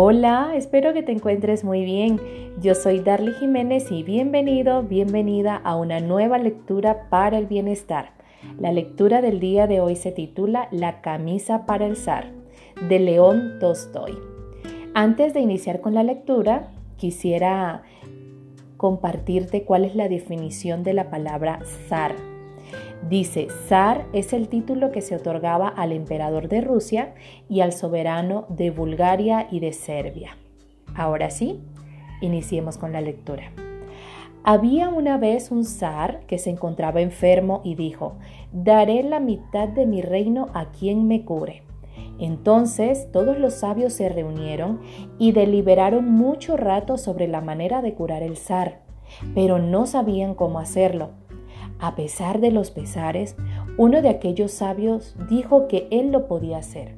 Hola, espero que te encuentres muy bien. Yo soy Darly Jiménez y bienvenido, bienvenida a una nueva lectura para el bienestar. La lectura del día de hoy se titula La camisa para el zar, de León Tolstoy. Antes de iniciar con la lectura, quisiera compartirte cuál es la definición de la palabra zar. Dice, zar es el título que se otorgaba al emperador de Rusia y al soberano de Bulgaria y de Serbia. Ahora sí, iniciemos con la lectura. Había una vez un zar que se encontraba enfermo y dijo, daré la mitad de mi reino a quien me cure. Entonces todos los sabios se reunieron y deliberaron mucho rato sobre la manera de curar el zar, pero no sabían cómo hacerlo. A pesar de los pesares, uno de aquellos sabios dijo que él lo podía hacer.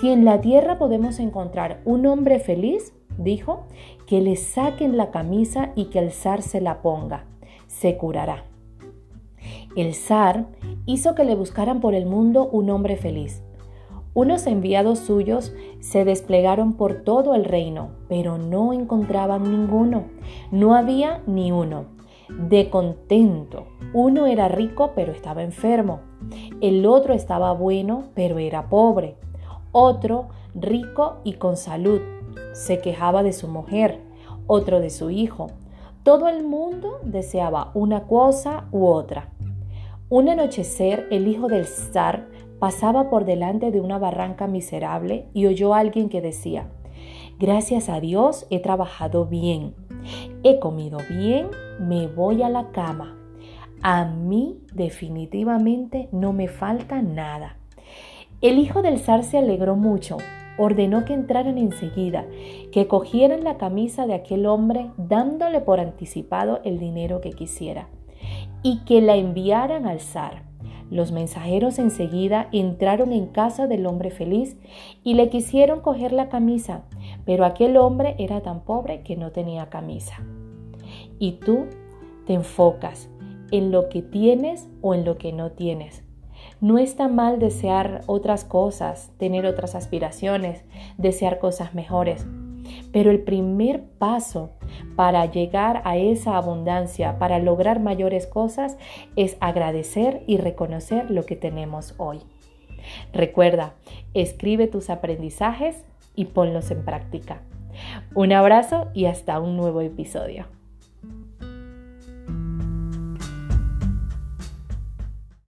Si en la tierra podemos encontrar un hombre feliz, dijo, que le saquen la camisa y que el zar se la ponga. Se curará. El zar hizo que le buscaran por el mundo un hombre feliz. Unos enviados suyos se desplegaron por todo el reino, pero no encontraban ninguno. No había ni uno. De contento. Uno era rico, pero estaba enfermo. El otro estaba bueno, pero era pobre. Otro rico y con salud. Se quejaba de su mujer, otro de su hijo. Todo el mundo deseaba una cosa u otra. Un anochecer, el hijo del zar pasaba por delante de una barranca miserable y oyó a alguien que decía, Gracias a Dios he trabajado bien, he comido bien, me voy a la cama. A mí definitivamente no me falta nada. El hijo del zar se alegró mucho, ordenó que entraran enseguida, que cogieran la camisa de aquel hombre dándole por anticipado el dinero que quisiera y que la enviaran al zar. Los mensajeros enseguida entraron en casa del hombre feliz y le quisieron coger la camisa, pero aquel hombre era tan pobre que no tenía camisa. Y tú te enfocas en lo que tienes o en lo que no tienes. No está mal desear otras cosas, tener otras aspiraciones, desear cosas mejores. Pero el primer paso para llegar a esa abundancia, para lograr mayores cosas, es agradecer y reconocer lo que tenemos hoy. Recuerda, escribe tus aprendizajes y ponlos en práctica. Un abrazo y hasta un nuevo episodio.